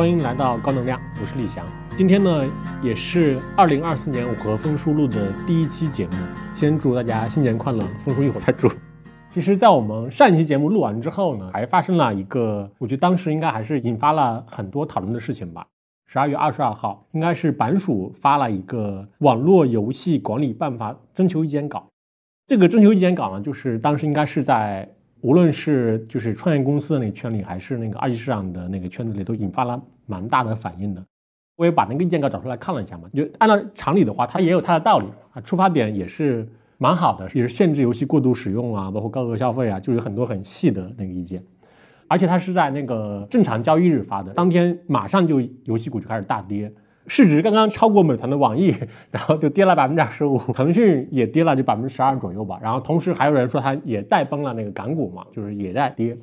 欢迎来到高能量，我是李翔。今天呢，也是二零二四年我和风叔录的第一期节目。先祝大家新年快乐，风叔一会儿再祝。其实，在我们上一期节目录完之后呢，还发生了一个，我觉得当时应该还是引发了很多讨论的事情吧。十二月二十二号，应该是版署发了一个网络游戏管理办法征求意见稿。这个征求意见稿呢，就是当时应该是在。无论是就是创业公司的那个圈里，还是那个二级市场的那个圈子里，都引发了蛮大的反应的。我也把那个意见稿找出来看了一下嘛，就按照常理的话，它也有它的道理啊，出发点也是蛮好的，也是限制游戏过度使用啊，包括高额消费啊，就是很多很细的那个意见。而且它是在那个正常交易日发的，当天马上就游戏股就开始大跌。市值刚刚超过美团的网易，然后就跌了百分之二十五，腾讯也跌了就百分之十二左右吧。然后同时还有人说它也带崩了那个港股嘛，就是也在跌。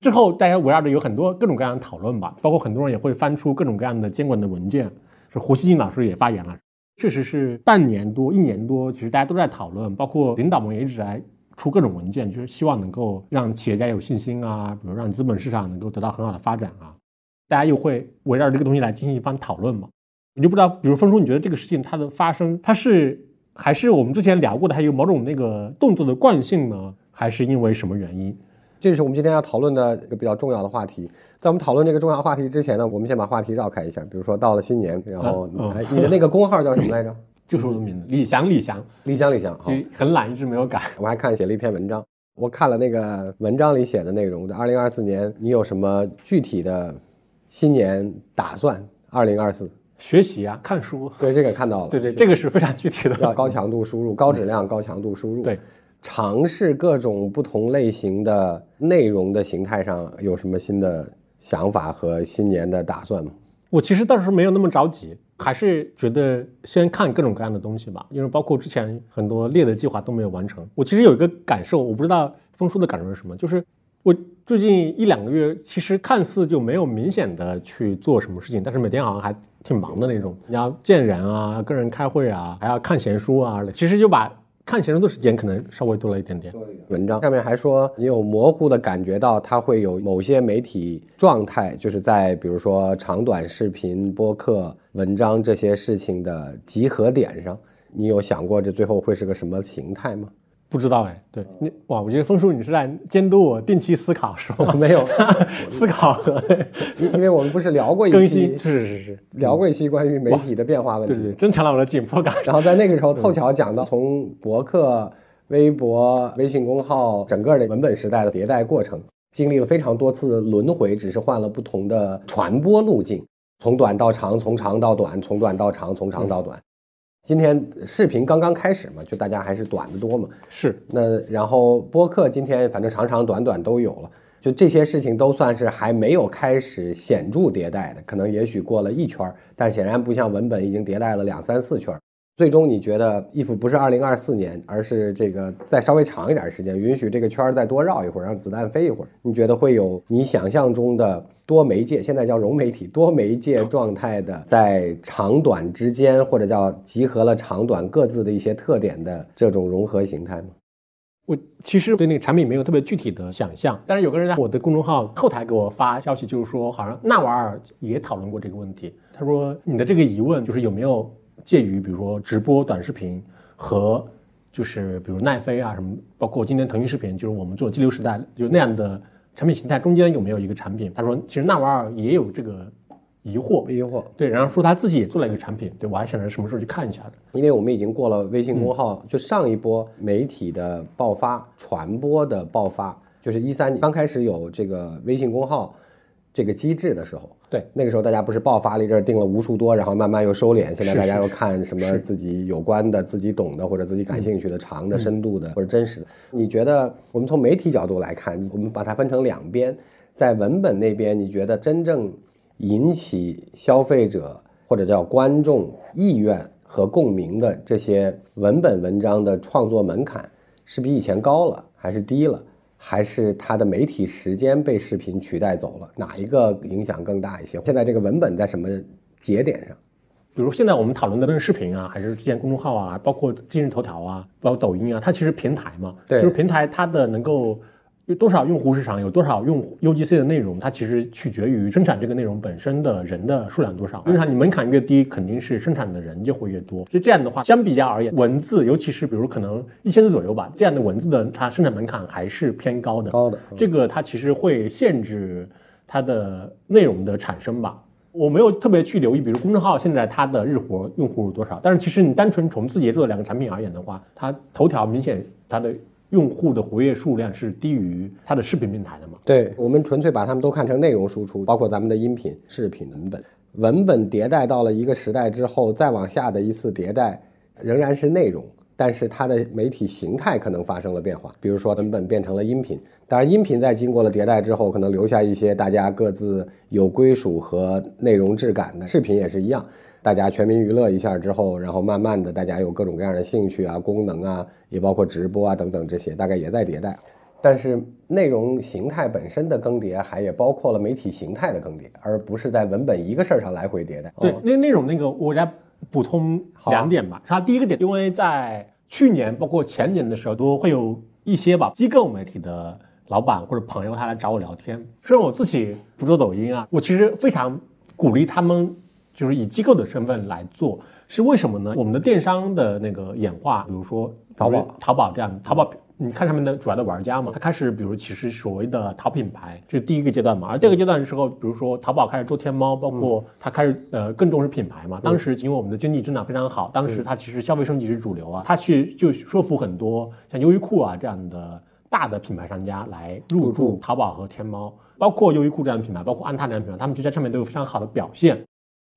之后大家围绕着有很多各种各样的讨论吧，包括很多人也会翻出各种各样的监管的文件。是胡锡进老师也发言了，确实是半年多、一年多，其实大家都在讨论，包括领导们也一直在出各种文件，就是希望能够让企业家有信心啊，比如让资本市场能够得到很好的发展啊。大家又会围绕这个东西来进行一番讨论嘛。我就不知道，比如峰叔，你觉得这个事情它的发生，它是还是我们之前聊过的，它有某种那个动作的惯性呢，还是因为什么原因？这是我们今天要讨论的一个比较重要的话题。在我们讨论这个重要话题之前呢，我们先把话题绕开一下。比如说到了新年，然后哎，你的那个工号叫什么来着？就是我的名字，李翔，李翔，李翔，李翔，就很懒，一直没有改。我还看写了一篇文章，我看了那个文章里写的内容。二零二四年你有什么具体的新年打算？二零二四。学习啊，看书，对这个看到了，对对，这个是非常具体的，要高强度输入，高质量、高强度输入。对，尝试各种不同类型的内容的形态上有什么新的想法和新年的打算吗？我其实倒是没有那么着急，还是觉得先看各种各样的东西吧，因为包括之前很多列的计划都没有完成。我其实有一个感受，我不知道峰叔的感受是什么，就是。我最近一两个月，其实看似就没有明显的去做什么事情，但是每天好像还挺忙的那种。你要见人啊，跟人开会啊，还要看闲书啊，其实就把看闲书的时间可能稍微多了一点点。文章上面还说，你有模糊的感觉到它会有某些媒体状态，就是在比如说长短视频、播客、文章这些事情的集合点上，你有想过这最后会是个什么形态吗？不知道哎，对你哇，我觉得峰叔你是在监督我定期思考是吗？没有 思考和 因因为我们不是聊过一期，是是是，聊过一期关于媒体的变化问题，对对，增强了我的紧迫感。然后在那个时候凑巧讲到从博客、微博、微信公号整个的文本时代的迭代过程，经历了非常多次轮回，只是换了不同的传播路径，从短到长，从长到短，从短到长，从长到短。今天视频刚刚开始嘛，就大家还是短的多嘛。是，那然后播客今天反正长长短短都有了，就这些事情都算是还没有开始显著迭代的，可能也许过了一圈儿，但显然不像文本已经迭代了两三四圈儿。最终你觉得 if 不是二零二四年，而是这个再稍微长一点时间，允许这个圈儿再多绕一会儿，让子弹飞一会儿，你觉得会有你想象中的？多媒介现在叫融媒体，多媒介状态的，在长短之间，或者叫集合了长短各自的一些特点的这种融合形态吗？我其实对那个产品没有特别具体的想象，但是有个人在我的公众号后台给我发消息，就是说好像纳瓦尔也讨论过这个问题。他说你的这个疑问就是有没有介于比如说直播短视频和就是比如奈飞啊什么，包括今天腾讯视频，就是我们做激流时代就那样的。产品形态中间有没有一个产品？他说，其实纳瓦尔也有这个疑惑，疑惑。对，然后说他自己也做了一个产品。对我还想着什么时候去看一下的。因为我们已经过了微信公号，就上一波媒体的爆发、传播的爆发，就是一三年刚开始有这个微信公号。这个机制的时候，对那个时候大家不是爆发了一阵，定了无数多，然后慢慢又收敛。现在大家又看什么自己有关的、自己懂的或者自己感兴趣的、长的、深度的或者真实的。你觉得我们从媒体角度来看，我们把它分成两边，在文本那边，你觉得真正引起消费者或者叫观众意愿和共鸣的这些文本文章的创作门槛是比以前高了还是低了？还是它的媒体时间被视频取代走了，哪一个影响更大一些？现在这个文本在什么节点上？比如现在我们讨论的，论视频啊，还是之前公众号啊，包括今日头条啊，包括抖音啊，它其实平台嘛，对，就是平台它的能够有多少用户市场，有多少用户 UGC 的内容，它其实取决于生产这个内容本身的人的数量多少。生产你门槛越低，肯定是生产的人就会越多。就这样的话，相比较而言，文字，尤其是比如可能一千字左右吧，这样的文字的它生产门槛还是偏高的。高的，这个它其实会限制它的内容的产生吧。我没有特别去留意，比如公众号现在它的日活用户是多少，但是其实你单纯从字节做的两个产品而言的话，它头条明显它的。用户的活跃数量是低于它的视频平台的嘛？对我们纯粹把它们都看成内容输出，包括咱们的音频、视频、文本。文本迭代到了一个时代之后，再往下的一次迭代仍然是内容，但是它的媒体形态可能发生了变化。比如说文本变成了音频，当然音频在经过了迭代之后，可能留下一些大家各自有归属和内容质感的视频也是一样。大家全民娱乐一下之后，然后慢慢的，大家有各种各样的兴趣啊、功能啊，也包括直播啊等等这些，大概也在迭代。但是内容形态本身的更迭，还也包括了媒体形态的更迭，而不是在文本一个事儿上来回迭代。对，那内容那个，我再补充两点吧。它第一个点，因为在去年包括前年的时候，都会有一些吧机构媒体的老板或者朋友他来找我聊天。虽然我自己不做抖音啊，我其实非常鼓励他们。就是以机构的身份来做，是为什么呢？我们的电商的那个演化，比如说淘宝、淘宝这样，淘宝你看上面的主要的玩家嘛，他开始比如其实所谓的淘品牌，这是第一个阶段嘛。而第二个阶段的时候，比如说淘宝开始做天猫，包括它开始呃更重视品牌嘛。当时因为我们的经济增长非常好，当时它其实消费升级是主流啊，它去就说服很多像优衣库啊这样的大的品牌商家来入驻淘宝和天猫，包括优衣库这样的品牌，包括安踏这样的品牌，他们就在上面都有非常好的表现。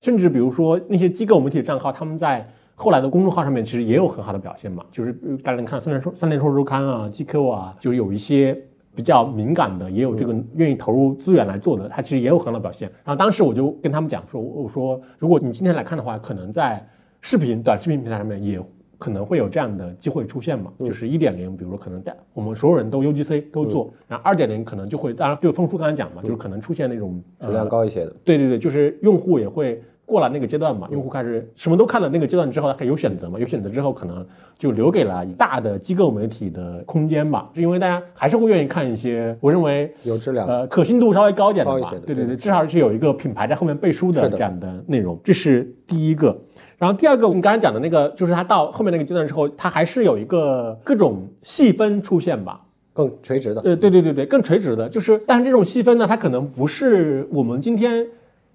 甚至比如说那些机构媒体的账号，他们在后来的公众号上面其实也有很好的表现嘛。就是大家能看三联说三联说周刊啊、GQ 啊，就有一些比较敏感的，也有这个愿意投入资源来做的，他其实也有很好的表现。然后当时我就跟他们讲说，我说如果你今天来看的话，可能在视频短视频平台上面也。可能会有这样的机会出现嘛？就是一点零，比如说可能带我们所有人都 UGC 都做，然后二点零可能就会，当然就丰叔刚才讲嘛，就是可能出现那种质量高一些的。对对对，就是用户也会过了那个阶段嘛，用户开始什么都看了那个阶段之后，他可以有选择嘛，有选择之后可能就留给了大的机构媒体的空间吧，是因为大家还是会愿意看一些我认为有质量、呃可信度稍微高一点的吧。对对对，至少是有一个品牌在后面背书的这样的内容，这是第一个。然后第二个，我们刚才讲的那个，就是它到后面那个阶段之后，它还是有一个各种细分出现吧，更垂直的。呃，对对对对，更垂直的，就是，但是这种细分呢，它可能不是我们今天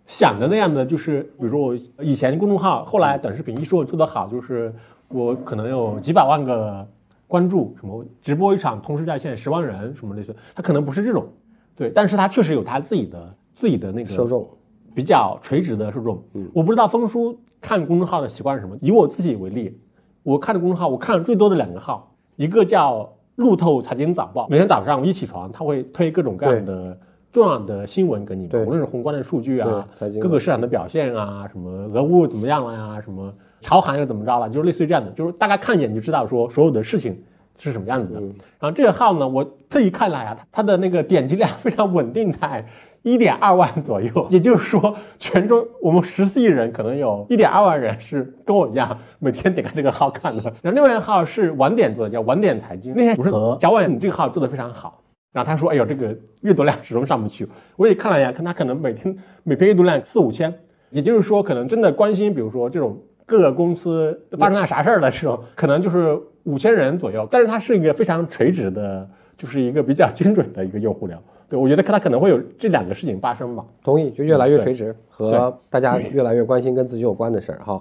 想的那样的，就是比如说我以前公众号，后来短视频一说我做得好，就是我可能有几百万个关注，什么直播一场同时在线十万人，什么类似，它可能不是这种，对，但是它确实有它自己的自己的那个受众。比较垂直的受众，嗯，我不知道峰叔看公众号的习惯是什么。以我自己为例，我看的公众号，我看的最多的两个号，一个叫路透财经早报，每天早上我一起床，他会推各种各样的重要的新闻给你，无论是宏观的数据啊，各个市场的表现啊，什么俄乌怎么样了呀，什么朝韩又怎么着了，就是类似于这样的，就是大概看一眼就知道说所有的事情是什么样子的。然后这个号呢，我特意看了呀，它的那个点击量非常稳定在。一点二万左右，也就是说，全中我们十四亿人，可能有一点二万人是跟我一样，每天点开这个号看的。然后另外一个号是晚点做的，叫晚点财经。那天不是和贾晚，你这个号做的非常好。然后他说：“哎呦，这个阅读量始终上不去。”我也看了一下，看他可能每天每篇阅读量四五千，也就是说，可能真的关心，比如说这种各个公司发生了啥事儿的时候，可能就是五千人左右。但是它是一个非常垂直的，就是一个比较精准的一个用户量。对，我觉得它可能会有这两个事情发生吧。同意，就越来越垂直，和大家越来越关心跟自己有关的事儿哈。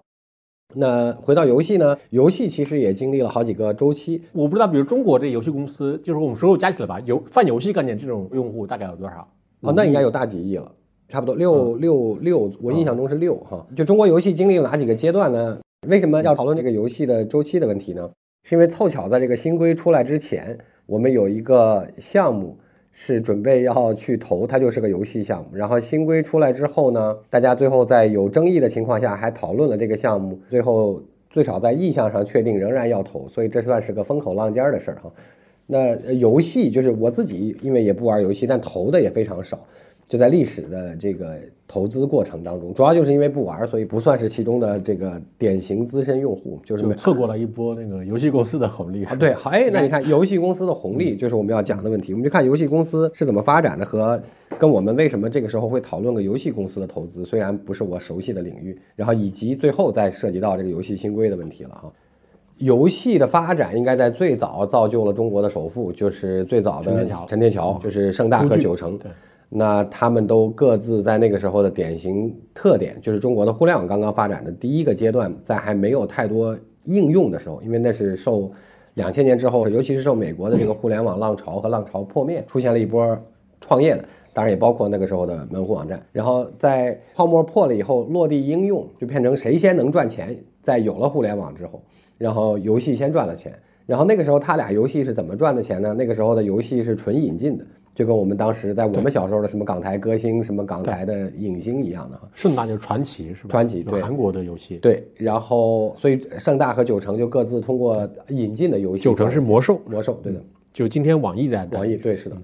那回到游戏呢？游戏其实也经历了好几个周期。我不知道，比如中国这游戏公司，就是我们所有加起来吧，游泛游戏概念这种用户大概有多少？哦，那应该有大几亿了，差不多六六六，我印象中是六哈。就中国游戏经历了哪几个阶段呢？为什么要讨论这个游戏的周期的问题呢？是因为凑巧在这个新规出来之前，我们有一个项目。是准备要去投，它就是个游戏项目。然后新规出来之后呢，大家最后在有争议的情况下还讨论了这个项目，最后最少在意向上确定仍然要投，所以这算是个风口浪尖的事儿哈。那游戏就是我自己，因为也不玩游戏，但投的也非常少。就在历史的这个投资过程当中，主要就是因为不玩，所以不算是其中的这个典型资深用户，就是就错过了一波那个游戏公司的红利啊。对，好，哎，那你看游戏公司的红利，就是我们要讲的问题。我们就看游戏公司是怎么发展的，和跟我们为什么这个时候会讨论个游戏公司的投资，虽然不是我熟悉的领域，然后以及最后再涉及到这个游戏新规的问题了哈。游戏的发展应该在最早造就了中国的首富，就是最早的陈天桥，就是盛大和九成。对。那他们都各自在那个时候的典型特点，就是中国的互联网刚刚发展的第一个阶段，在还没有太多应用的时候，因为那是受两千年之后，尤其是受美国的这个互联网浪潮和浪潮破灭，出现了一波创业的，当然也包括那个时候的门户网站。然后在泡沫破了以后，落地应用就变成谁先能赚钱，在有了互联网之后，然后游戏先赚了钱。然后那个时候他俩游戏是怎么赚的钱呢？那个时候的游戏是纯引进的。就跟我们当时在我们小时候的什么港台歌星、什么港台的影星一样的哈。盛大就是传奇是吧？传奇对。韩国的游戏。对，然后所以盛大和九成就各自通过引进的游戏。九成是魔兽，魔兽对的，就今天网易在网易对是的，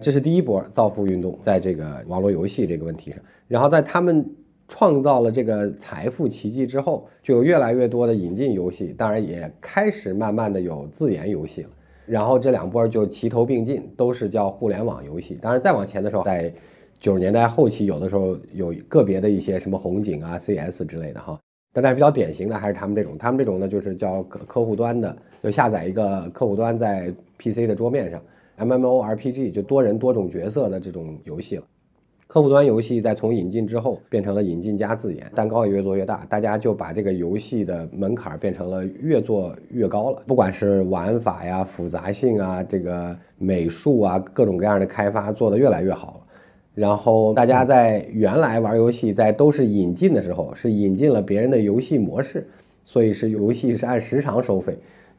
这是第一波造富运动，在这个网络游戏这个问题上，然后在他们创造了这个财富奇迹之后，就有越来越多的引进游戏，当然也开始慢慢的有自研游戏了。然后这两波就齐头并进，都是叫互联网游戏。当然再往前的时候，在九十年代后期，有的时候有个别的一些什么红警啊、CS 之类的哈。但但是比较典型的还是他们这种，他们这种呢就是叫客客户端的，就下载一个客户端在 PC 的桌面上，MMORPG 就多人多种角色的这种游戏了。客户端游戏在从引进之后变成了引进加自研，蛋糕也越做越大，大家就把这个游戏的门槛变成了越做越高了。不管是玩法呀、复杂性啊、这个美术啊，各种各样的开发做得越来越好。然后大家在原来玩游戏在都是引进的时候，是引进了别人的游戏模式，所以是游戏是按时长收费。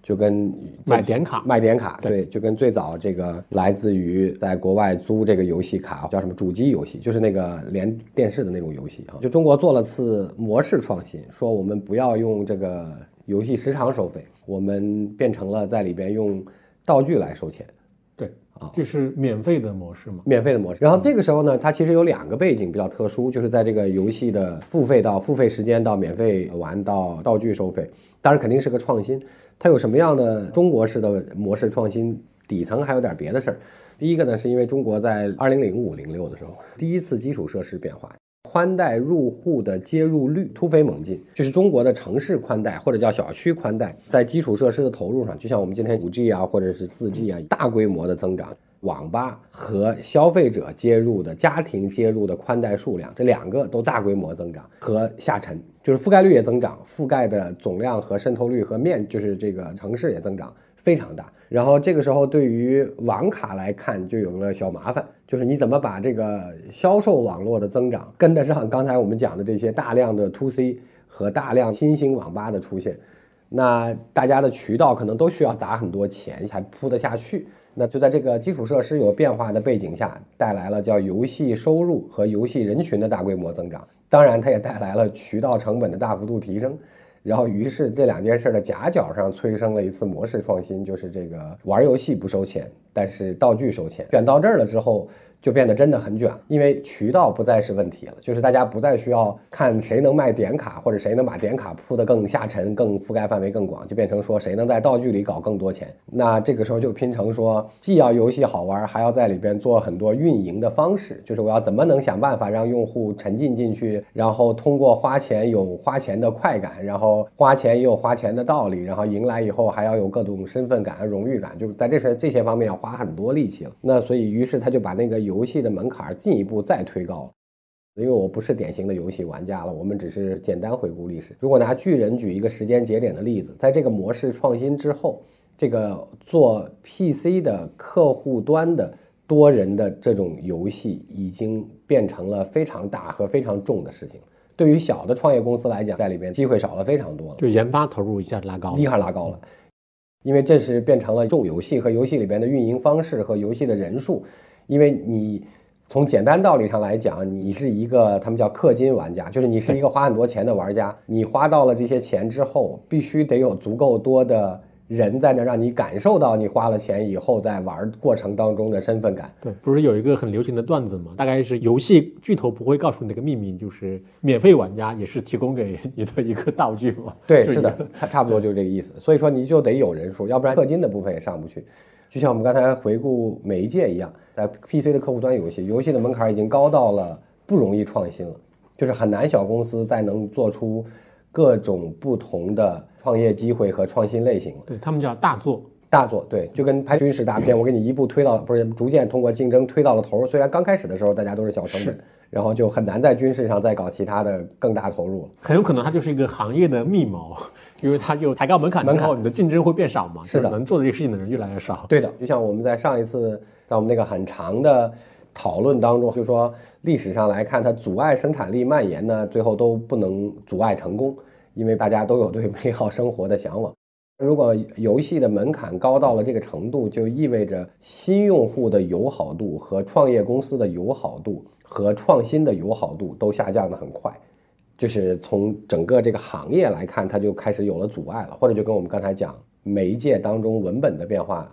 就跟买点卡，卖点卡，对，就跟最早这个来自于在国外租这个游戏卡，叫什么主机游戏，就是那个连电视的那种游戏啊。就中国做了次模式创新，说我们不要用这个游戏时长收费，我们变成了在里边用道具来收钱。对，啊，这是免费的模式吗？免费的模式。然后这个时候呢，它其实有两个背景比较特殊，就是在这个游戏的付费到付费时间到免费玩到道具收费，当然肯定是个创新。它有什么样的中国式的模式创新？底层还有点别的事儿。第一个呢，是因为中国在二零零五零六的时候，第一次基础设施变化，宽带入户的接入率突飞猛进，就是中国的城市宽带或者叫小区宽带，在基础设施的投入上，就像我们今天五 G 啊，或者是四 G 啊，大规模的增长。网吧和消费者接入的家庭接入的宽带数量，这两个都大规模增长和下沉，就是覆盖率也增长，覆盖的总量和渗透率和面，就是这个城市也增长非常大。然后这个时候对于网卡来看，就有了小麻烦，就是你怎么把这个销售网络的增长跟得上刚才我们讲的这些大量的 to C 和大量新兴网吧的出现，那大家的渠道可能都需要砸很多钱才铺得下去。那就在这个基础设施有变化的背景下，带来了叫游戏收入和游戏人群的大规模增长。当然，它也带来了渠道成本的大幅度提升。然后，于是这两件事的夹角上催生了一次模式创新，就是这个玩游戏不收钱，但是道具收钱。选到这儿了之后。就变得真的很卷，因为渠道不再是问题了，就是大家不再需要看谁能卖点卡，或者谁能把点卡铺得更下沉、更覆盖范围更广，就变成说谁能在道具里搞更多钱。那这个时候就拼成说，既要游戏好玩，还要在里边做很多运营的方式，就是我要怎么能想办法让用户沉浸进去，然后通过花钱有花钱的快感，然后花钱也有花钱的道理，然后赢来以后还要有各种身份感、荣誉感，就是在这些这些方面要花很多力气了。那所以于是他就把那个。游戏的门槛进一步再推高了，因为我不是典型的游戏玩家了，我们只是简单回顾历史。如果拿巨人举一个时间节点的例子，在这个模式创新之后，这个做 PC 的客户端的多人的这种游戏已经变成了非常大和非常重的事情。对于小的创业公司来讲，在里边机会少了非常多了，就研发投入一下拉高，一下拉高了，因为这是变成了重游戏和游戏里边的运营方式和游戏的人数。因为你从简单道理上来讲，你是一个他们叫氪金玩家，就是你是一个花很多钱的玩家。你花到了这些钱之后，必须得有足够多的人在那让你感受到你花了钱以后在玩过程当中的身份感。对，不是有一个很流行的段子吗？大概是游戏巨头不会告诉你那个秘密，就是免费玩家也是提供给你的一个道具嘛。对，是的，差差不多就是这个意思。所以说你就得有人数，要不然氪金的部分也上不去。就像我们刚才回顾每一届一样，在 PC 的客户端游戏，游戏的门槛已经高到了不容易创新了，就是很难小公司再能做出各种不同的创业机会和创新类型了。对他们叫大作，大作对，就跟拍军事大片，我给你一步推到，不是逐渐通过竞争推到了头。虽然刚开始的时候大家都是小成本。然后就很难在军事上再搞其他的更大投入，很有可能它就是一个行业的密谋，因为它就抬高门槛之后，你的竞争会变少嘛。是的，能做这个事情的人越来越少。对的，就像我们在上一次在我们那个很长的讨论当中，就说历史上来看，它阻碍生产力蔓延呢，最后都不能阻碍成功，因为大家都有对美好生活的向往。如果游戏的门槛高到了这个程度，就意味着新用户的友好度和创业公司的友好度。和创新的友好度都下降的很快，就是从整个这个行业来看，它就开始有了阻碍了，或者就跟我们刚才讲媒介当中文本的变化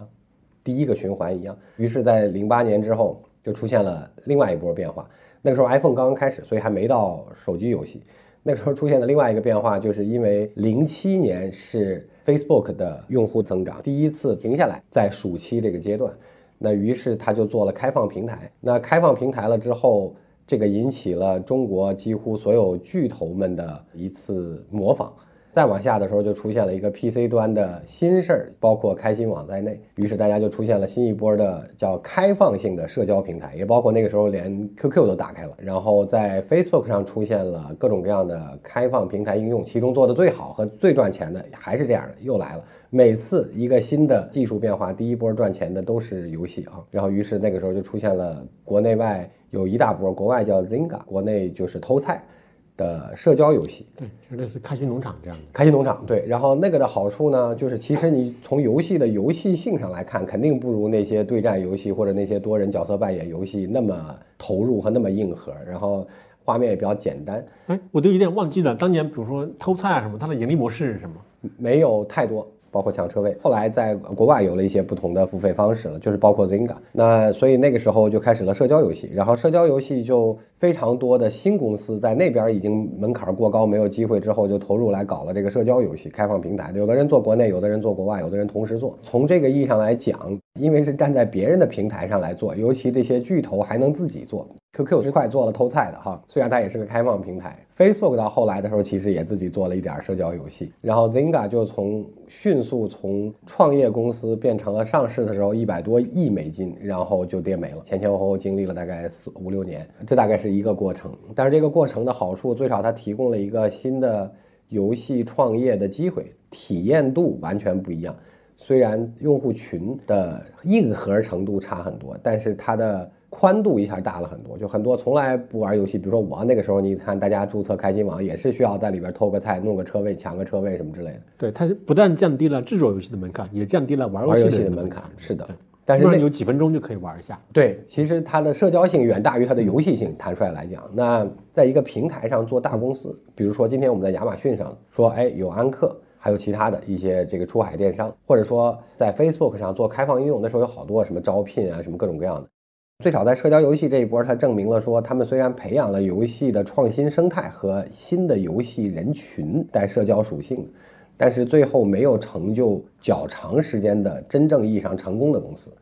第一个循环一样。于是，在零八年之后，就出现了另外一波变化。那个时候 iPhone 刚刚开始，所以还没到手机游戏。那个时候出现的另外一个变化，就是因为零七年是 Facebook 的用户增长第一次停下来，在暑期这个阶段。那于是他就做了开放平台。那开放平台了之后，这个引起了中国几乎所有巨头们的一次模仿。再往下的时候，就出现了一个 PC 端的新事儿，包括开心网在内。于是大家就出现了新一波的叫开放性的社交平台，也包括那个时候连 QQ 都打开了。然后在 Facebook 上出现了各种各样的开放平台应用，其中做的最好和最赚钱的还是这样的，又来了。每次一个新的技术变化，第一波赚钱的都是游戏啊。然后于是那个时候就出现了国内外有一大波，国外叫 Zynga，国内就是偷菜。的社交游戏，对，就类似开心农场这样的。开心农场，对。然后那个的好处呢，就是其实你从游戏的游戏性上来看，肯定不如那些对战游戏或者那些多人角色扮演游戏那么投入和那么硬核。然后画面也比较简单。哎，我都有点忘记了，当年比如说偷菜啊什么，它的盈利模式是什么？没有太多。包括抢车位，后来在国外有了一些不同的付费方式了，就是包括 Zynga。那所以那个时候就开始了社交游戏，然后社交游戏就非常多的新公司在那边已经门槛过高，没有机会之后就投入来搞了这个社交游戏开放平台。有的人做国内，有的人做国外，有的人同时做。从这个意义上来讲，因为是站在别人的平台上来做，尤其这些巨头还能自己做。QQ 这块做了偷菜的哈，虽然它也是个开放平台。Facebook 到后来的时候，其实也自己做了一点社交游戏。然后 Zynga 就从迅速从创业公司变成了上市的时候一百多亿美金，然后就跌没了。前前后后经历了大概四五六年，这大概是一个过程。但是这个过程的好处，最少它提供了一个新的游戏创业的机会，体验度完全不一样。虽然用户群的硬核程度差很多，但是它的。宽度一下大了很多，就很多从来不玩游戏，比如说我那个时候，你看大家注册开心网也是需要在里边偷个菜、弄个车位、抢个车位什么之类的。对，它是不但降低了制作游戏的门槛，也降低了玩游戏的门槛。是的，但是有几分钟就可以玩一下。对，其实它的社交性远大于它的游戏性。坦率来讲，那在一个平台上做大公司，比如说今天我们在亚马逊上说，哎，有安克，还有其他的一些这个出海电商，或者说在 Facebook 上做开放应用，那时候有好多什么招聘啊，什么各种各样的。最少在社交游戏这一波，它证明了说，他们虽然培养了游戏的创新生态和新的游戏人群带社交属性，但是最后没有成就较长时间的真正意义上成功的公司。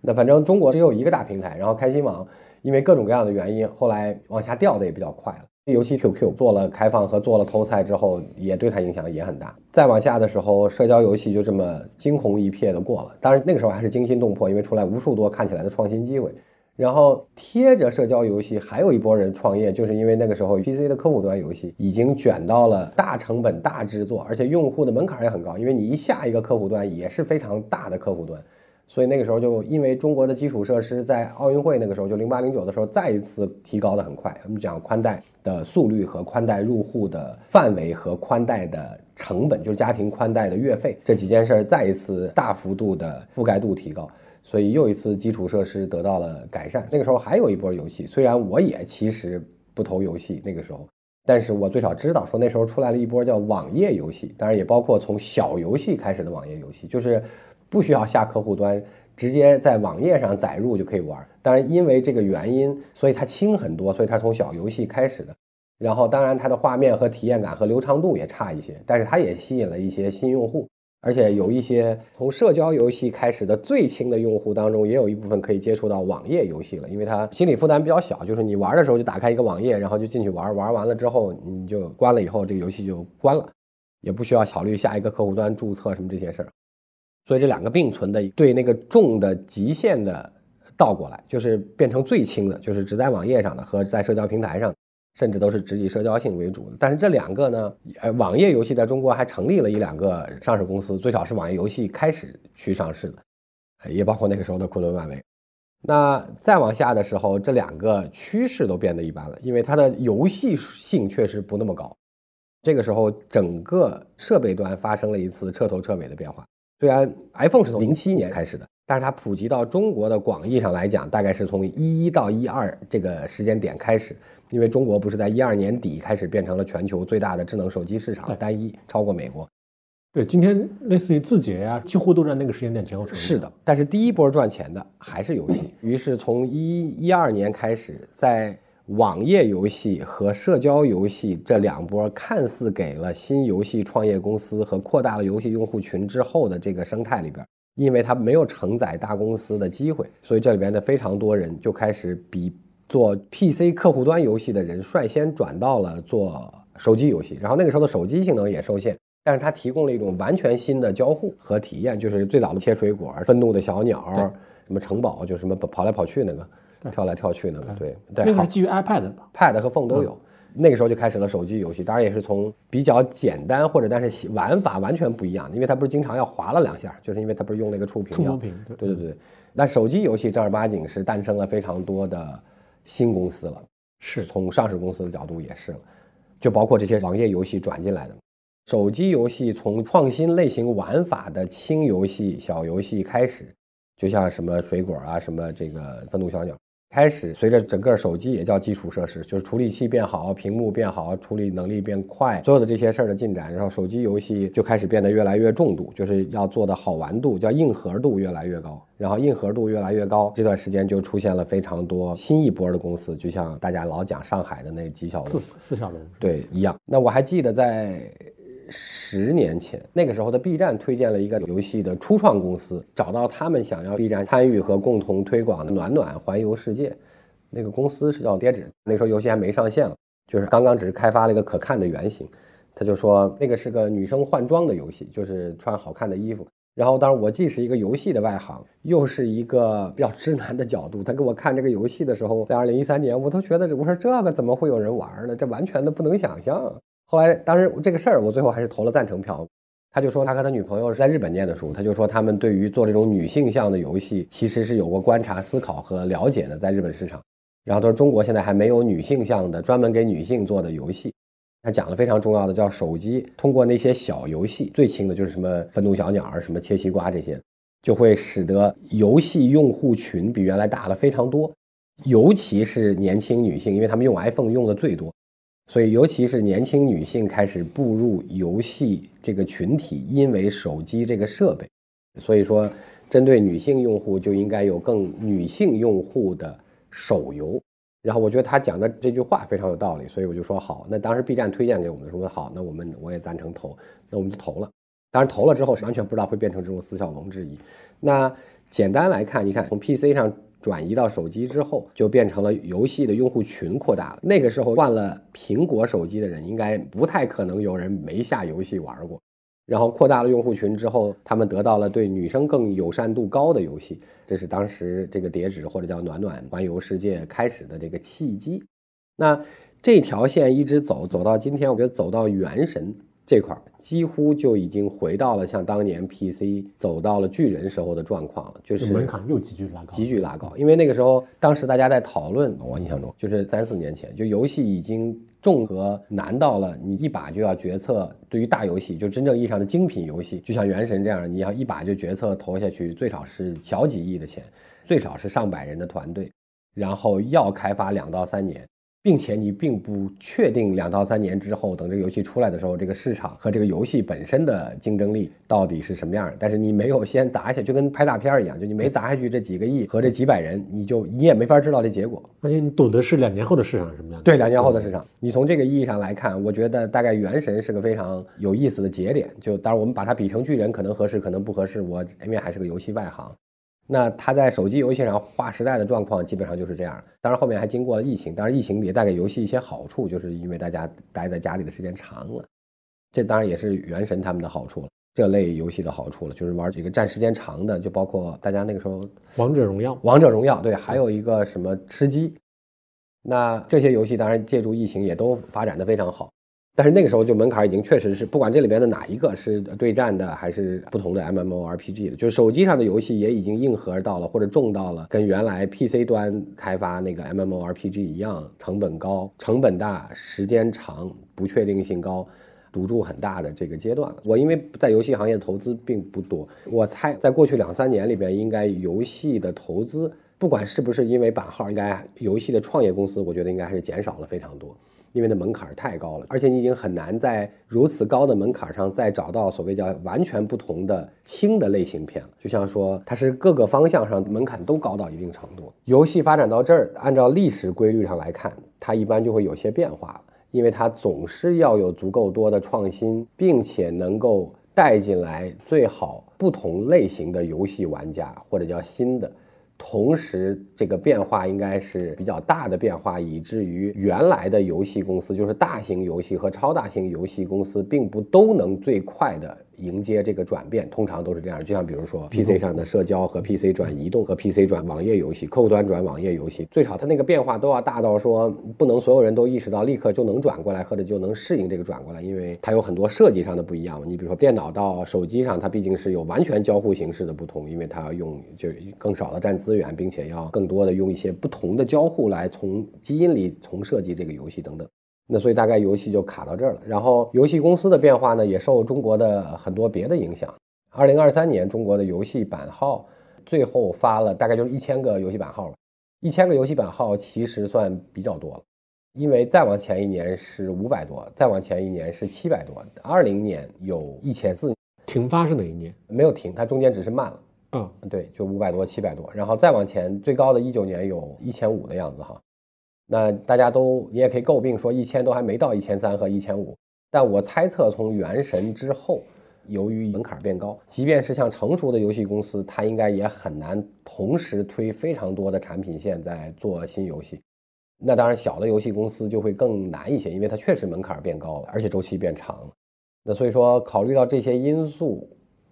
那反正中国只有一个大平台，然后开心网因为各种各样的原因，后来往下掉的也比较快了。尤其 QQ 做了开放和做了偷菜之后，也对它影响也很大。再往下的时候，社交游戏就这么惊鸿一瞥的过了。当然那个时候还是惊心动魄，因为出来无数多看起来的创新机会。然后贴着社交游戏，还有一波人创业，就是因为那个时候 PC 的客户端游戏已经卷到了大成本、大制作，而且用户的门槛也很高，因为你一下一个客户端也是非常大的客户端，所以那个时候就因为中国的基础设施在奥运会那个时候就零八零九的时候再一次提高的很快，我们讲宽带的速率和宽带入户的范围和宽带的成本，就是家庭宽带的月费这几件事儿再一次大幅度的覆盖度提高。所以又一次基础设施得到了改善。那个时候还有一波游戏，虽然我也其实不投游戏，那个时候，但是我最少知道说那时候出来了一波叫网页游戏，当然也包括从小游戏开始的网页游戏，就是不需要下客户端，直接在网页上载入就可以玩。当然因为这个原因，所以它轻很多，所以它从小游戏开始的。然后当然它的画面和体验感和流畅度也差一些，但是它也吸引了一些新用户。而且有一些从社交游戏开始的最轻的用户当中，也有一部分可以接触到网页游戏了，因为它心理负担比较小，就是你玩的时候就打开一个网页，然后就进去玩，玩完了之后你就关了，以后这个游戏就关了，也不需要考虑下一个客户端注册什么这些事儿。所以这两个并存的，对那个重的极限的倒过来，就是变成最轻的，就是只在网页上的和在社交平台上。甚至都是只以社交性为主的，但是这两个呢，呃，网页游戏在中国还成立了一两个上市公司，最少是网页游戏开始去上市的，也包括那个时候的昆仑万维。那再往下的时候，这两个趋势都变得一般了，因为它的游戏性确实不那么高。这个时候，整个设备端发生了一次彻头彻尾的变化。虽然 iPhone 是从零七年开始的，但是它普及到中国的广义上来讲，大概是从一一到一二这个时间点开始。因为中国不是在一二年底开始变成了全球最大的智能手机市场，单一超过美国。对，今天类似于字节呀，几乎都在那个时间点前后成立。是的，但是第一波赚钱的还是游戏。于是从一一二年开始，在网页游戏和社交游戏这两波看似给了新游戏创业公司和扩大了游戏用户群之后的这个生态里边，因为它没有承载大公司的机会，所以这里边的非常多人就开始比。做 PC 客户端游戏的人率先转到了做手机游戏，然后那个时候的手机性能也受限，但是它提供了一种完全新的交互和体验，就是最早的切水果、愤怒的小鸟、什么城堡，就什么跑来跑去那个，跳来跳去那个，对对。那个是基于 iPad 的，Pad 和 Phone 都有。那个时候就开始了手机游戏，当然也是从比较简单或者但是玩法完全不一样，因为它不是经常要划了两下，就是因为它不是用那个触屏。触屏，对对对。那手机游戏正儿八经是诞生了非常多的。新公司了，是从上市公司的角度也是了，就包括这些网页游戏转进来的，手机游戏从创新类型玩法的轻游戏、小游戏开始，就像什么水果啊，什么这个愤怒小鸟。开始随着整个手机也叫基础设施，就是处理器变好，屏幕变好，处理能力变快，所有的这些事儿的进展，然后手机游戏就开始变得越来越重度，就是要做的好玩度叫硬核度越来越高，然后硬核度越来越高，这段时间就出现了非常多新一波的公司，就像大家老讲上海的那几小龙，四四小龙，对，一样。那我还记得在。十年前，那个时候的 B 站推荐了一个游戏的初创公司，找到他们想要 B 站参与和共同推广的《暖暖环游世界》，那个公司是叫叠纸。那时候游戏还没上线了，就是刚刚只是开发了一个可看的原型。他就说那个是个女生换装的游戏，就是穿好看的衣服。然后当然我既是一个游戏的外行，又是一个比较直男的角度，他给我看这个游戏的时候，在二零一三年，我都觉得我说这个怎么会有人玩呢？这完全的不能想象。后来，当时这个事儿，我最后还是投了赞成票。他就说，他和他女朋友是在日本念的书。他就说，他们对于做这种女性向的游戏，其实是有过观察、思考和了解的，在日本市场。然后他说，中国现在还没有女性向的专门给女性做的游戏。他讲了非常重要的，叫手机通过那些小游戏，最轻的就是什么愤怒小鸟、什么切西瓜这些，就会使得游戏用户群比原来大了非常多，尤其是年轻女性，因为他们用 iPhone 用的最多。所以，尤其是年轻女性开始步入游戏这个群体，因为手机这个设备，所以说，针对女性用户就应该有更女性用户的手游。然后，我觉得他讲的这句话非常有道理，所以我就说好。那当时 B 站推荐给我们说好，那我们我也赞成投，那我们就投了。当然，投了之后是完全不知道会变成这种四小龙之一。那简单来看，你看从 PC 上。转移到手机之后，就变成了游戏的用户群扩大了。那个时候换了苹果手机的人，应该不太可能有人没下游戏玩过。然后扩大了用户群之后，他们得到了对女生更友善度高的游戏，这是当时这个叠纸或者叫暖暖环游世界开始的这个契机。那这条线一直走走到今天，我觉得走到元神。这块儿几乎就已经回到了像当年 PC 走到了巨人时候的状况了，就是门槛又急剧拉高，急剧拉高。因为那个时候，当时大家在讨论，我印象中就是三四年前，就游戏已经重和难到了，你一把就要决策。对于大游戏，就真正意义上的精品游戏，就像原神这样，你要一把就决策投下去，最少是小几亿的钱，最少是上百人的团队，然后要开发两到三年。并且你并不确定两到三年之后，等这个游戏出来的时候，这个市场和这个游戏本身的竞争力到底是什么样。但是你没有先砸下去，就跟拍大片一样，就你没砸下去这几个亿和这几百人，你就你也没法知道这结果。而且你懂的是两年后的市场是什么样的？对，两年后的市场。你从这个意义上来看，我觉得大概《原神》是个非常有意思的节点。就当然我们把它比成巨人，可能合适，可能不合适。我因为还是个游戏外行。那他在手机游戏上划时代的状况基本上就是这样。当然后面还经过了疫情，当然疫情也带给游戏一些好处，就是因为大家待在家里的时间长了，这当然也是原神他们的好处了。这类游戏的好处了，就是玩几个占时间长的，就包括大家那个时候王者荣耀，王者荣耀对，还有一个什么吃鸡，那这些游戏当然借助疫情也都发展的非常好。但是那个时候就门槛已经确实是，不管这里边的哪一个是对战的，还是不同的 MMORPG 的，就是手机上的游戏也已经硬核到了，或者重到了跟原来 PC 端开发那个 MMORPG 一样，成本高、成本大、时间长、不确定性高、赌注很大的这个阶段。我因为在游戏行业投资并不多，我猜在过去两三年里边，应该游戏的投资，不管是不是因为版号，应该游戏的创业公司，我觉得应该还是减少了非常多。因为那门槛太高了，而且你已经很难在如此高的门槛上再找到所谓叫完全不同的轻的类型片了。就像说，它是各个方向上门槛都高到一定程度。游戏发展到这儿，按照历史规律上来看，它一般就会有些变化，因为它总是要有足够多的创新，并且能够带进来最好不同类型的游戏玩家，或者叫新的。同时，这个变化应该是比较大的变化，以至于原来的游戏公司，就是大型游戏和超大型游戏公司，并不都能最快的。迎接这个转变，通常都是这样。就像比如说，PC 上的社交和 PC 转移动和 PC 转网页游戏，客户端转网页游戏，最少它那个变化都要大到说，不能所有人都意识到立刻就能转过来，或者就能适应这个转过来，因为它有很多设计上的不一样。你比如说电脑到手机上，它毕竟是有完全交互形式的不同，因为它要用就更少的占资源，并且要更多的用一些不同的交互来从基因里重设计这个游戏等等。那所以大概游戏就卡到这儿了，然后游戏公司的变化呢，也受中国的很多别的影响。二零二三年，中国的游戏版号最后发了大概就是一千个游戏版号了，一千个游戏版号其实算比较多了，因为再往前一年是五百多，再往前一年是七百多，二零年有一千四。停发是哪一年？没有停，它中间只是慢了。嗯，对，就五百多、七百多，然后再往前最高的一九年有一千五的样子哈。那大家都，你也可以诟病说一千都还没到一千三和一千五，但我猜测从元神之后，由于门槛变高，即便是像成熟的游戏公司，它应该也很难同时推非常多的产品线在做新游戏。那当然，小的游戏公司就会更难一些，因为它确实门槛变高了，而且周期变长了。那所以说，考虑到这些因素。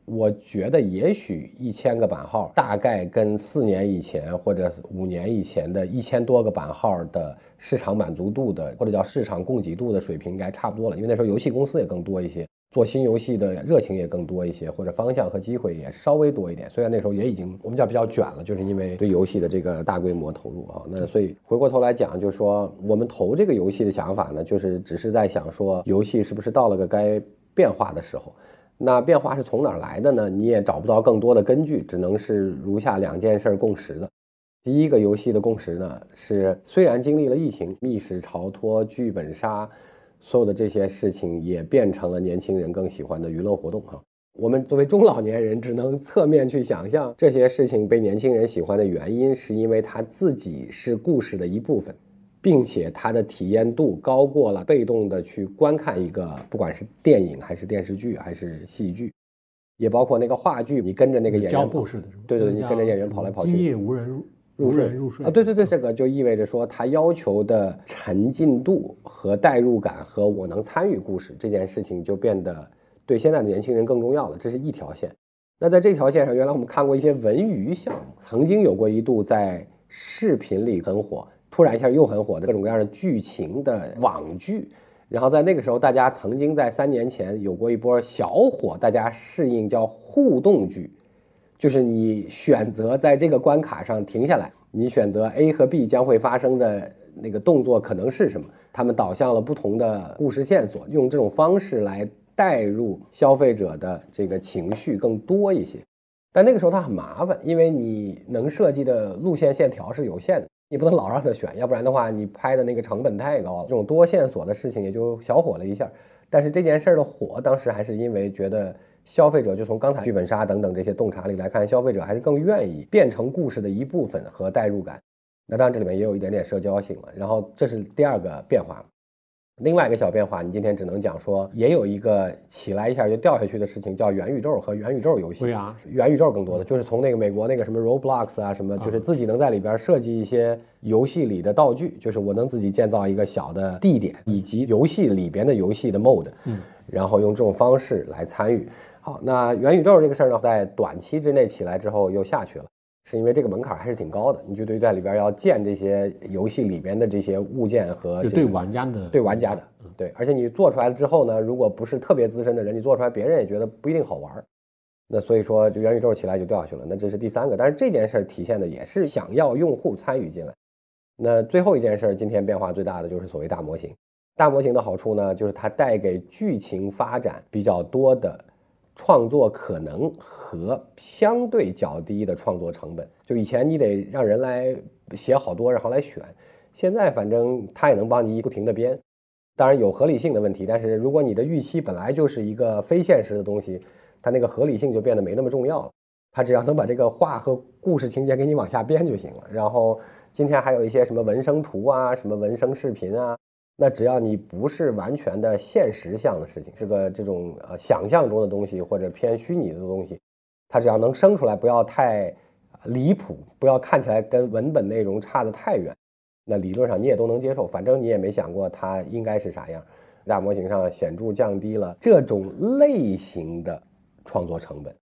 我觉得也许一千个版号大概跟四年以前或者五年以前的一千多个版号的市场满足度的或者叫市场供给度的水平应该差不多了，因为那时候游戏公司也更多一些，做新游戏的热情也更多一些，或者方向和机会也稍微多一点。虽然那时候也已经我们叫比较卷了，就是因为对游戏的这个大规模投入啊。那所以回过头来讲，就是说我们投这个游戏的想法呢，就是只是在想说游戏是不是到了个该变化的时候。那变化是从哪儿来的呢？你也找不到更多的根据，只能是如下两件事共识的。第一个游戏的共识呢，是虽然经历了疫情、密室逃脱、剧本杀，所有的这些事情也变成了年轻人更喜欢的娱乐活动哈。我们作为中老年人，只能侧面去想象这些事情被年轻人喜欢的原因，是因为它自己是故事的一部分。并且它的体验度高过了被动的去观看一个，不管是电影还是电视剧还是戏剧，也包括那个话剧，你跟着那个演员交互式的，对对，你跟着演员跑来跑去。今夜无人入入睡啊，对对对，这个就意味着说，它要求的沉浸度和代入感和我能参与故事这件事情就变得对现在的年轻人更重要了。这是一条线。那在这条线上，原来我们看过一些文娱项目，曾经有过一度在视频里很火。突然一下又很火的各种各样的剧情的网剧，然后在那个时候，大家曾经在三年前有过一波小火，大家适应叫互动剧，就是你选择在这个关卡上停下来，你选择 A 和 B 将会发生的那个动作可能是什么，他们导向了不同的故事线索，用这种方式来带入消费者的这个情绪更多一些。但那个时候它很麻烦，因为你能设计的路线线条是有限的。你不能老让他选，要不然的话，你拍的那个成本太高了。这种多线索的事情也就小火了一下。但是这件事儿的火，当时还是因为觉得消费者就从刚才剧本杀等等这些洞察力来看，消费者还是更愿意变成故事的一部分和代入感。那当然这里面也有一点点社交性了。然后这是第二个变化。另外一个小变化，你今天只能讲说，也有一个起来一下就掉下去的事情，叫元宇宙和元宇宙游戏。对啊，元宇宙更多的就是从那个美国那个什么 Roblox 啊，什么就是自己能在里边设计一些游戏里的道具，就是我能自己建造一个小的地点，以及游戏里边的游戏的 mode，嗯，然后用这种方式来参与。好，那元宇宙这个事儿呢，在短期之内起来之后又下去了。是因为这个门槛还是挺高的，你就对在里边要建这些游戏里边的这些物件和对玩家的对玩家的，对，而且你做出来了之后呢，如果不是特别资深的人，你做出来别人也觉得不一定好玩，那所以说就元宇宙起来就掉下去了。那这是第三个，但是这件事体现的也是想要用户参与进来。那最后一件事，今天变化最大的就是所谓大模型。大模型的好处呢，就是它带给剧情发展比较多的。创作可能和相对较低的创作成本，就以前你得让人来写好多，然后来选，现在反正他也能帮你不停的编，当然有合理性的问题，但是如果你的预期本来就是一个非现实的东西，它那个合理性就变得没那么重要了，他只要能把这个画和故事情节给你往下编就行了。然后今天还有一些什么纹生图啊，什么纹生视频啊。那只要你不是完全的现实像的事情，是个这种呃想象中的东西或者偏虚拟的东西，它只要能生出来，不要太离谱，不要看起来跟文本内容差得太远，那理论上你也都能接受。反正你也没想过它应该是啥样，大模型上显著降低了这种类型的创作成本。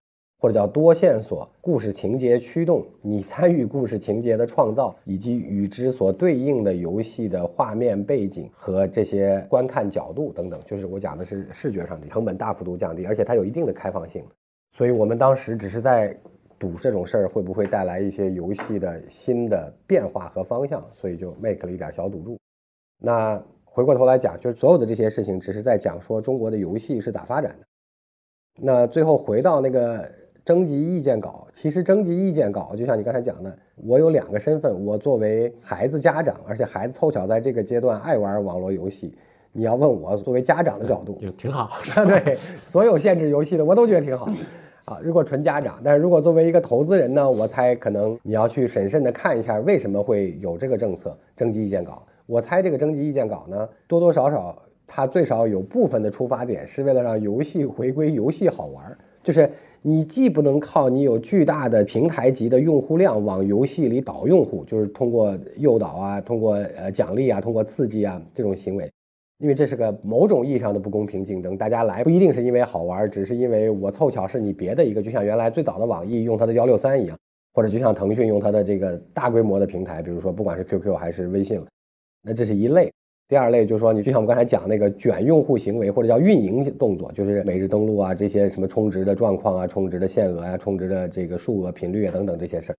或者叫多线索故事情节驱动，你参与故事情节的创造，以及与之所对应的游戏的画面背景和这些观看角度等等，就是我讲的是视觉上的成本大幅度降低，而且它有一定的开放性。所以我们当时只是在赌这种事儿会不会带来一些游戏的新的变化和方向，所以就 make 了一点小赌注。那回过头来讲，就是所有的这些事情，只是在讲说中国的游戏是咋发展的。那最后回到那个。征集意见稿，其实征集意见稿就像你刚才讲的，我有两个身份，我作为孩子家长，而且孩子凑巧在这个阶段爱玩网络游戏，你要问我作为家长的角度，就挺好。对，所有限制游戏的我都觉得挺好。啊，如果纯家长，但是如果作为一个投资人呢，我猜可能你要去审慎的看一下为什么会有这个政策征集意见稿。我猜这个征集意见稿呢，多多少少它最少有部分的出发点是为了让游戏回归游戏好玩，就是。你既不能靠你有巨大的平台级的用户量往游戏里导用户，就是通过诱导啊，通过呃奖励啊，通过刺激啊这种行为，因为这是个某种意义上的不公平竞争。大家来不一定是因为好玩，只是因为我凑巧是你别的一个，就像原来最早的网易用它的幺六三一样，或者就像腾讯用它的这个大规模的平台，比如说不管是 QQ 还是微信，那这是一类。第二类就是说，你就像我们刚才讲那个卷用户行为或者叫运营动作，就是每日登录啊，这些什么充值的状况啊，充值的限额啊，充值的这个数额、频率啊等等这些事儿。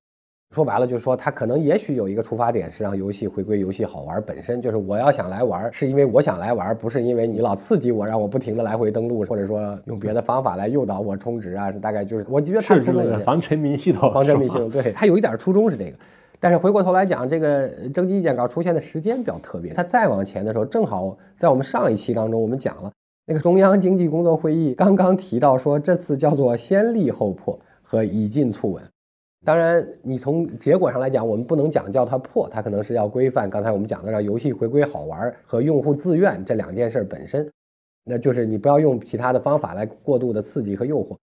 说白了就是说，它可能也许有一个出发点是让游戏回归游戏好玩，本身就是我要想来玩，是因为我想来玩，不是因为你老刺激我，让我不停的来回登录，或者说用别的方法来诱导我充值啊，大概就是我觉得它初衷防沉迷系统，防沉迷系统，对，它有一点初衷是这个。但是回过头来讲，这个征集意见稿出现的时间比较特别。它再往前的时候，正好在我们上一期当中，我们讲了那个中央经济工作会议刚刚提到说，这次叫做先立后破和以进促稳。当然，你从结果上来讲，我们不能讲叫它破，它可能是要规范刚才我们讲的让游戏回归好玩和用户自愿这两件事本身，那就是你不要用其他的方法来过度的刺激和诱惑。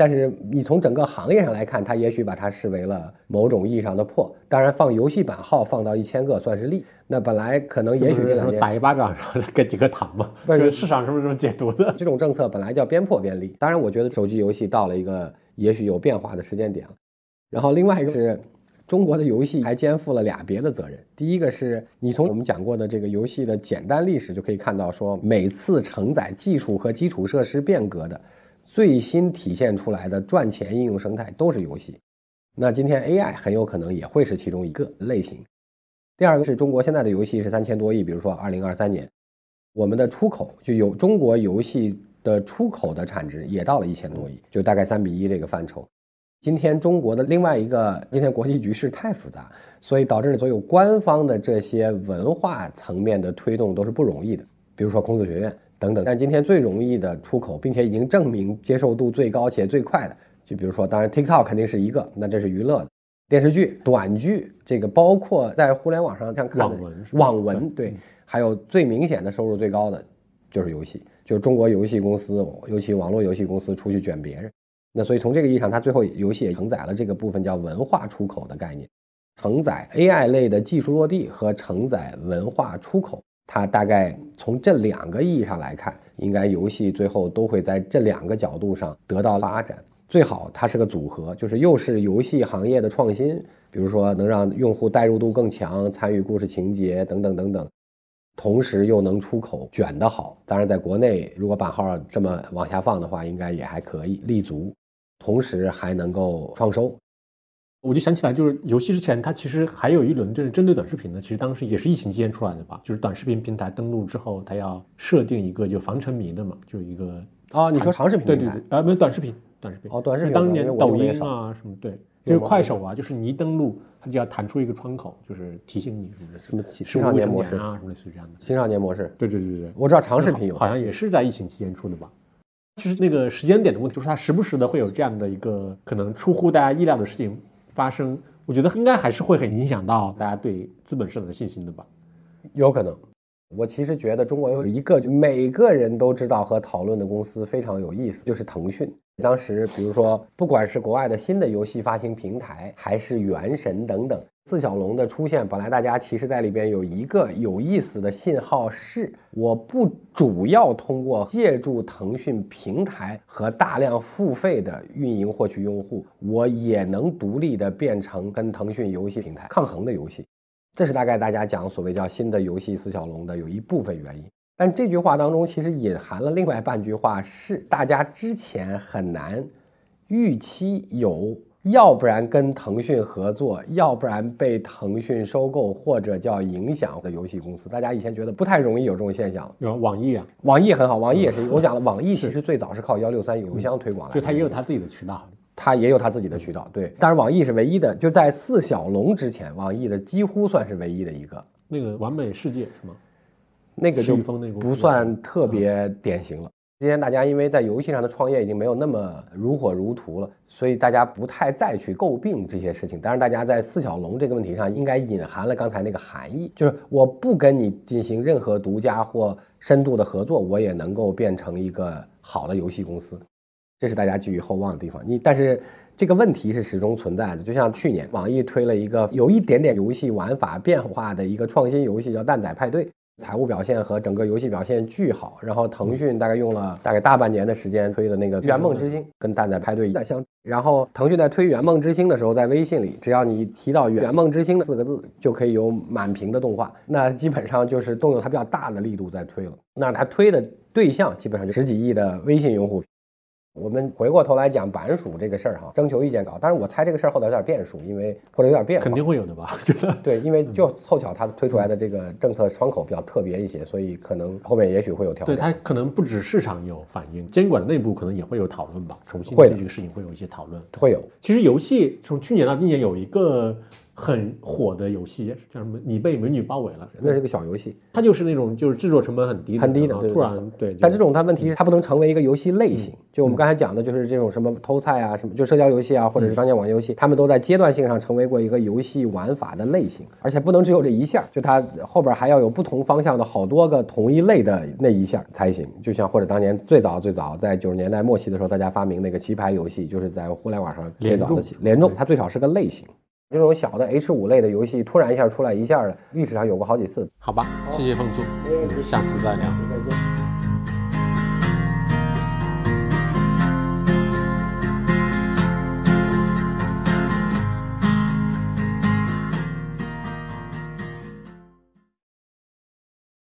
但是你从整个行业上来看，它也许把它视为了某种意义上的破。当然，放游戏版号放到一千个算是利。那本来可能也许这两年打一巴掌，然后给几个糖嘛？不是市场是不是这么解读的？这种政策本来叫边破边利。当然，我觉得手机游戏到了一个也许有变化的时间点了。然后另外一个是中国的游戏还肩负了俩别的责任。第一个是你从我们讲过的这个游戏的简单历史就可以看到，说每次承载技术和基础设施变革的。最新体现出来的赚钱应用生态都是游戏，那今天 AI 很有可能也会是其中一个类型。第二个是中国现在的游戏是三千多亿，比如说二零二三年，我们的出口就有中国游戏的出口的产值也到了一千多亿，就大概三比一这个范畴。今天中国的另外一个，今天国际局势太复杂，所以导致所有官方的这些文化层面的推动都是不容易的。比如说孔子学院等等。但今天最容易的出口，并且已经证明接受度最高且最快的，就比如说，当然 TikTok 肯定是一个，那这是娱乐的电视剧、短剧，这个包括在互联网上看看网文，网文对，还有最明显的收入最高的就是游戏，就是中国游戏公司，尤其网络游戏公司出去卷别人。那所以从这个意义上，它最后游戏也承载了这个部分叫文化出口的概念，承载 AI 类的技术落地和承载文化出口。它大概从这两个意义上来看，应该游戏最后都会在这两个角度上得到发展。最好它是个组合，就是又是游戏行业的创新，比如说能让用户代入度更强，参与故事情节等等等等，同时又能出口卷得好。当然，在国内如果版号这么往下放的话，应该也还可以立足。同时还能够创收，我就想起来，就是游戏之前它其实还有一轮，就是针对短视频的，其实当时也是疫情期间出来的吧？就是短视频平台登录之后，它要设定一个就防沉迷的嘛，就是一个啊，你说长视频对对对啊，没有短视频，短视频哦，短视频当年抖音啊什么对，就是快手啊，就是你一登录，它就要弹出一个窗口，就是提醒你什么的，什么青少年模式啊，什么类似于这样的青少年模式，对对对对，我知道长视频有，好像也是在疫情期间出的吧。其实那个时间点的问题，就是它时不时的会有这样的一个可能出乎大家意料的事情发生。我觉得应该还是会很影响到大家对资本市场的信心的吧。有可能。我其实觉得中国有一个每个人都知道和讨论的公司非常有意思，就是腾讯。当时比如说，不管是国外的新的游戏发行平台，还是原神等等。四小龙的出现，本来大家其实在里边有一个有意思的信号是，我不主要通过借助腾讯平台和大量付费的运营获取用户，我也能独立的变成跟腾讯游戏平台抗衡的游戏。这是大概大家讲所谓叫新的游戏四小龙的有一部分原因。但这句话当中其实隐含了另外半句话，是大家之前很难预期有。要不然跟腾讯合作，要不然被腾讯收购或者叫影响的游戏公司，大家以前觉得不太容易有这种现象。有网易啊，网易很好，网易也是。我讲了，网易其实最早是靠幺六三邮箱推广的，就它也有它自己的渠道，它也有它自己的渠道。对，但是网易是唯一的，就在四小龙之前，网易的几乎算是唯一的一个。那个完美世界是吗？那个就不算特别典型了。今天大家因为在游戏上的创业已经没有那么如火如荼了，所以大家不太再去诟病这些事情。当然，大家在四小龙这个问题上应该隐含了刚才那个含义，就是我不跟你进行任何独家或深度的合作，我也能够变成一个好的游戏公司，这是大家寄予厚望的地方。你但是这个问题是始终存在的，就像去年网易推了一个有一点点游戏玩法变化的一个创新游戏，叫蛋仔派对。财务表现和整个游戏表现巨好，然后腾讯大概用了大概大半年的时间推的那个《圆梦之星》，跟蛋仔派对有相。然后腾讯在推《圆梦之星》的时候，在微信里，只要你提到“圆梦之星”的四个字，就可以有满屏的动画。那基本上就是动用它比较大的力度在推了。那它推的对象基本上就十几亿的微信用户。我们回过头来讲版署这个事儿哈，征求意见稿。但是我猜这个事儿后头有点变数，因为或者有点变化，肯定会有的吧？我觉得 对，因为就凑巧它推出来的这个政策窗口比较特别一些，所以可能后面也许会有调整。对它可能不止市场有反应，监管内部可能也会有讨论吧，重新对这个事情会有一些讨论。会有。其实游戏从去年到今年有一个。很火的游戏叫什么？你被美女包围了，那是个小游戏，它就是那种就是制作成本很低很低的，突然对。但这种它问题是它不能成为一个游戏类型。就我们刚才讲的，就是这种什么偷菜啊，什么就社交游戏啊，或者是当年网游戏，他们都在阶段性上成为过一个游戏玩法的类型，而且不能只有这一项，就它后边还要有不同方向的好多个同一类的那一项才行。就像或者当年最早最早在九十年代末期的时候，大家发明那个棋牌游戏，就是在互联网上最早的联众，它最少是个类型。这种小的 H 五类的游戏，突然一下出来一下的，历史上有过好几次。好吧，谢谢凤苏，下次再聊。再见。